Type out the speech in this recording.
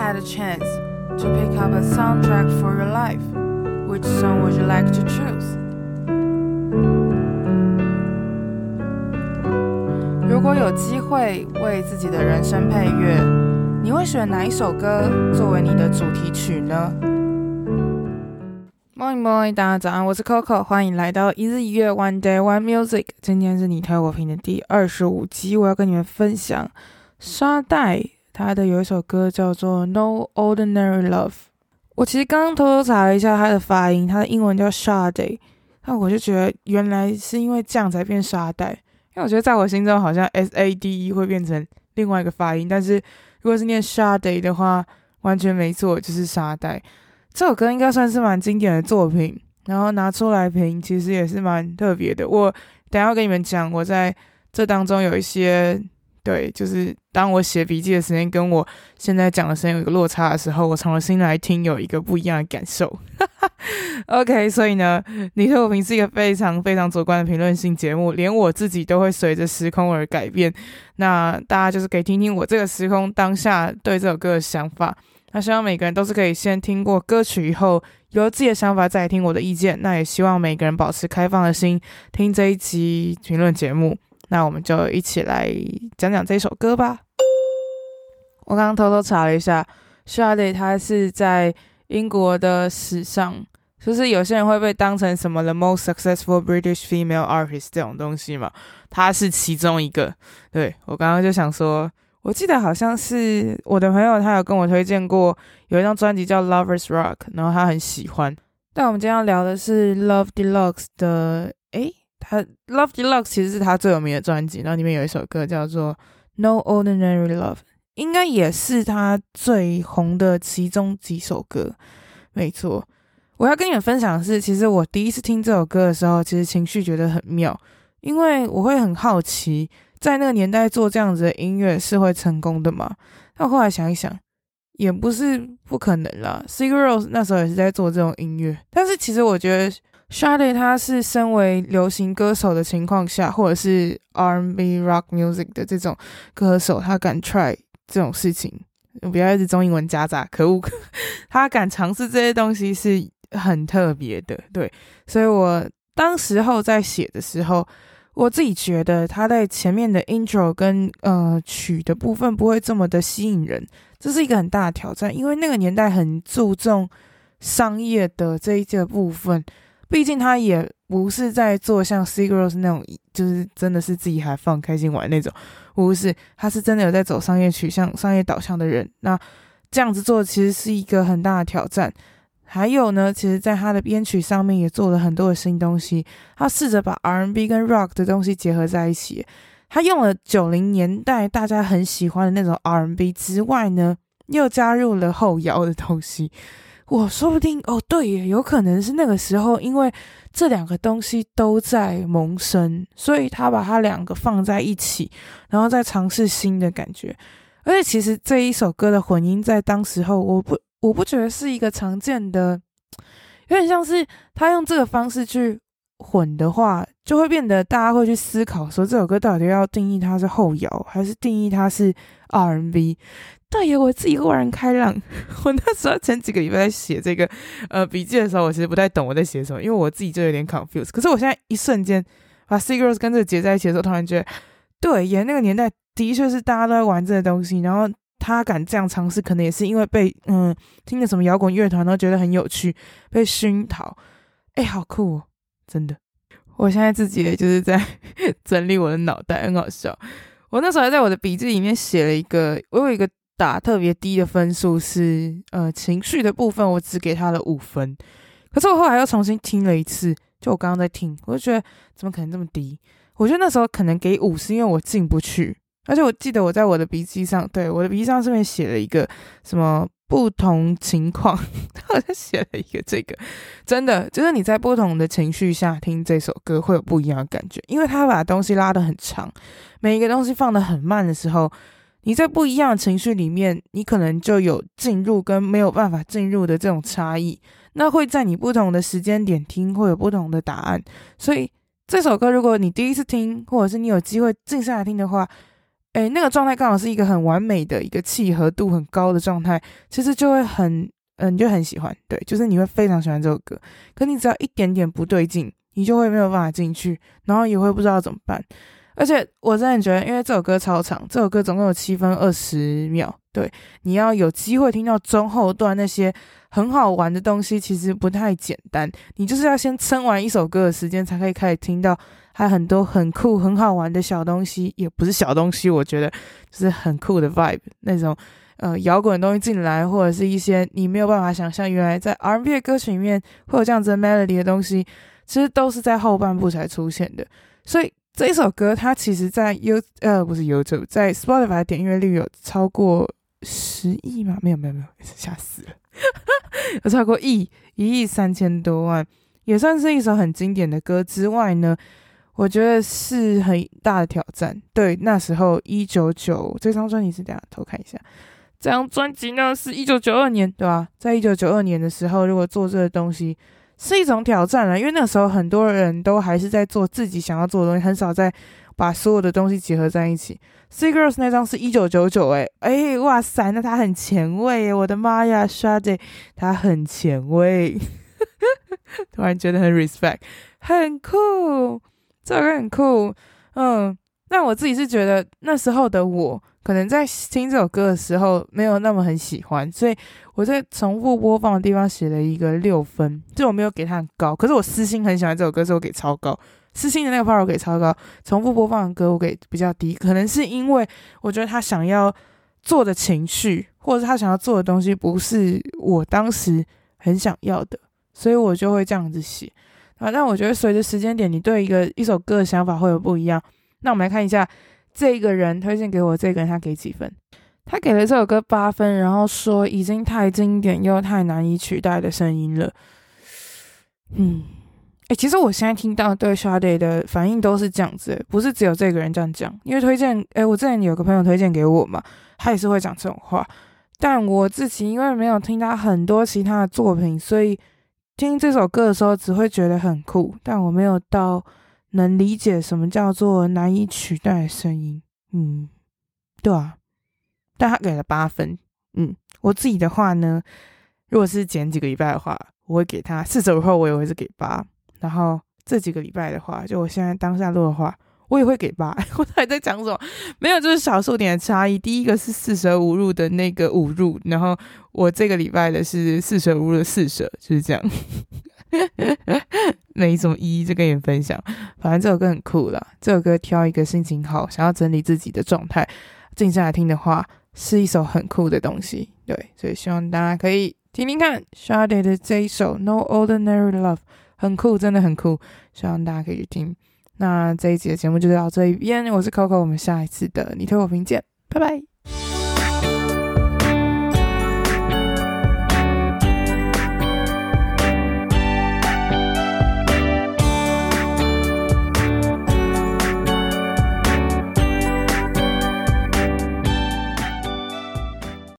had a chance to pick up a soundtrack for your life, which song would you like to choose? 如果有机会为自己的人生配乐，你会选哪一首歌作为你的主题曲呢？Morning, morning，大家早安，我是 Coco，欢迎来到一日一乐 One Day One Music。今天是你推我评的第二十五集，我要跟你们分享沙袋，他的有一首歌叫做《No Ordinary Love》。我其实刚刚偷偷查了一下他的发音，他的英文叫 Shade，那我就觉得原来是因为这样才变沙袋。因为我觉得在我心中好像 S A D E 会变成另外一个发音，但是如果是念 Shade 的话，完全没错，就是沙袋。这首歌应该算是蛮经典的作品，然后拿出来评，其实也是蛮特别的。我等下要跟你们讲，我在这当中有一些。对，就是当我写笔记的时间跟我现在讲的时间有一个落差的时候，我重新来听有一个不一样的感受。OK，所以呢，你推我评是一个非常非常主观的评论性节目，连我自己都会随着时空而改变。那大家就是可以听听我这个时空当下对这首歌的想法。那希望每个人都是可以先听过歌曲以后，有了自己的想法再来听我的意见。那也希望每个人保持开放的心，听这一期评论节目。那我们就一起来讲讲这首歌吧。我刚刚偷偷查了一下，Sade 他是在英国的史上，就是有些人会被当成什么 the most successful British female artist 这种东西嘛，他是其中一个。对，我刚刚就想说，我记得好像是我的朋友他有跟我推荐过有一张专辑叫 Lovers Rock，然后他很喜欢。但我们今天要聊的是 Love Deluxe 的，诶。他《Love Deluxe》其实是他最有名的专辑，然后里面有一首歌叫做《No Ordinary Love》，应该也是他最红的其中几首歌。没错，我要跟你们分享的是，其实我第一次听这首歌的时候，其实情绪觉得很妙，因为我会很好奇，在那个年代做这样子的音乐是会成功的吗？但后来想一想，也不是不可能啦。Sigur Rós 那时候也是在做这种音乐，但是其实我觉得。Shade，他是身为流行歌手的情况下，或者是 R&B rock music 的这种歌手，他敢 try 这种事情，不要一直中英文夹杂，可恶！他敢尝试这些东西是很特别的，对。所以我当时候在写的时候，我自己觉得他在前面的 intro 跟呃曲的部分不会这么的吸引人，这是一个很大的挑战，因为那个年代很注重商业的这一个部分。毕竟他也不是在做像 Sigur Rós 那种，就是真的是自己还放开心玩那种，不是，他是真的有在走商业取向、商业导向的人。那这样子做其实是一个很大的挑战。还有呢，其实在他的编曲上面也做了很多的新东西，他试着把 R&B 跟 Rock 的东西结合在一起。他用了九零年代大家很喜欢的那种 R&B 之外呢，又加入了后摇的东西。我说不定哦，对耶，有可能是那个时候，因为这两个东西都在萌生，所以他把它两个放在一起，然后再尝试新的感觉。而且其实这一首歌的混音在当时候，我不我不觉得是一个常见的，有点像是他用这个方式去混的话，就会变得大家会去思考说，这首歌到底要定义它是后摇，还是定义它是 R N B。对呀，我自己豁然开朗。我那时候前几个礼拜在写这个呃笔记的时候，我其实不太懂我在写什么，因为我自己就有点 confused。可是我现在一瞬间把 Sigur Rós 跟这个结在一起的时候，突然觉得，对，演那个年代的确是大家都在玩这个东西，然后他敢这样尝试，可能也是因为被嗯听了什么摇滚乐团都觉得很有趣，被熏陶。哎，好酷哦，真的！我现在自己也就是在 整理我的脑袋，很好笑。我那时候还在我的笔记里面写了一个，我有一个。打特别低的分数是呃情绪的部分，我只给他了五分。可是我后来又重新听了一次，就我刚刚在听，我就觉得怎么可能这么低？我觉得那时候可能给五是因为我进不去，而且我记得我在我的笔记上，对我的笔记上上面写了一个什么不同情况，他 好像写了一个这个，真的就是你在不同的情绪下听这首歌会有不一样的感觉，因为他把东西拉得很长，每一个东西放得很慢的时候。你在不一样的情绪里面，你可能就有进入跟没有办法进入的这种差异。那会在你不同的时间点听，会有不同的答案。所以这首歌，如果你第一次听，或者是你有机会静下来听的话，诶，那个状态刚好是一个很完美的一个契合度很高的状态，其实就会很，嗯、你就很喜欢，对，就是你会非常喜欢这首歌。可你只要一点点不对劲，你就会没有办法进去，然后也会不知道怎么办。而且我真的觉得，因为这首歌超长，这首歌总共有七分二十秒，对，你要有机会听到中后段那些很好玩的东西，其实不太简单。你就是要先撑完一首歌的时间，才可以开始听到。还有很多很酷、很好玩的小东西，也不是小东西，我觉得就是很酷的 vibe，那种呃摇滚的东西进来，或者是一些你没有办法想象，原来在 R&B 的歌曲里面会有这样子的 melody 的东西，其实都是在后半部才出现的。所以这一首歌，它其实在 You 呃不是 YouTube，在 Spotify 点阅率有超过十亿吗？没有没有没有，吓死了，有超过亿一亿三千多万，也算是一首很经典的歌之外呢。我觉得是很大的挑战。对，那时候一九九这张专辑是这样，偷看一下，这张专辑呢是一九九二年，对吧？在一九九二年的时候，如果做这个东西是一种挑战了，因为那时候很多人都还是在做自己想要做的东西，很少在把所有的东西结合在一起。See Girls 那张是一九九九，哎哎，哇塞，那他很前卫，我的妈呀，Shade，他很前卫，突然觉得很 respect，很酷。这首歌很酷，嗯，那我自己是觉得那时候的我，可能在听这首歌的时候没有那么很喜欢，所以我在重复播放的地方写了一个六分，就我没有给它很高，可是我私心很喜欢这首歌，所以我给超高，私心的那个 part 我给超高，重复播放的歌我给比较低，可能是因为我觉得他想要做的情绪，或者是他想要做的东西不是我当时很想要的，所以我就会这样子写。啊，但我觉得随着时间点，你对一个一首歌的想法会有不一样。那我们来看一下，这个人推荐给我这个人，他给几分？他给了这首歌八分，然后说已经太经典又太难以取代的声音了。嗯，诶，其实我现在听到对 Sade 的反应都是这样子，不是只有这个人这样讲。因为推荐，诶，我之前有个朋友推荐给我嘛，他也是会讲这种话。但我自己因为没有听他很多其他的作品，所以。听这首歌的时候，只会觉得很酷，但我没有到能理解什么叫做难以取代的声音。嗯，对啊，但他给了八分。嗯，我自己的话呢，如果是前几个礼拜的话，我会给他四十五后，我也会是给八。然后这几个礼拜的话，就我现在当下录的话。我也会给八，我还在讲什么？没有，就是小数点的差异。第一个是四舍五入的那个五入，然后我这个礼拜的是四舍五入的四舍，就是这样。没什么意义，就跟你们分享。反正这首歌很酷啦，这首歌挑一个心情好、想要整理自己的状态，静下来听的话，是一首很酷的东西。对，所以希望大家可以听听看 s h a d e 的这一首《No Ordinary Love》，很酷，真的很酷，希望大家可以去听。那这一集的节目就到这一边，我是 Coco，我们下一次的你推我评见，拜拜。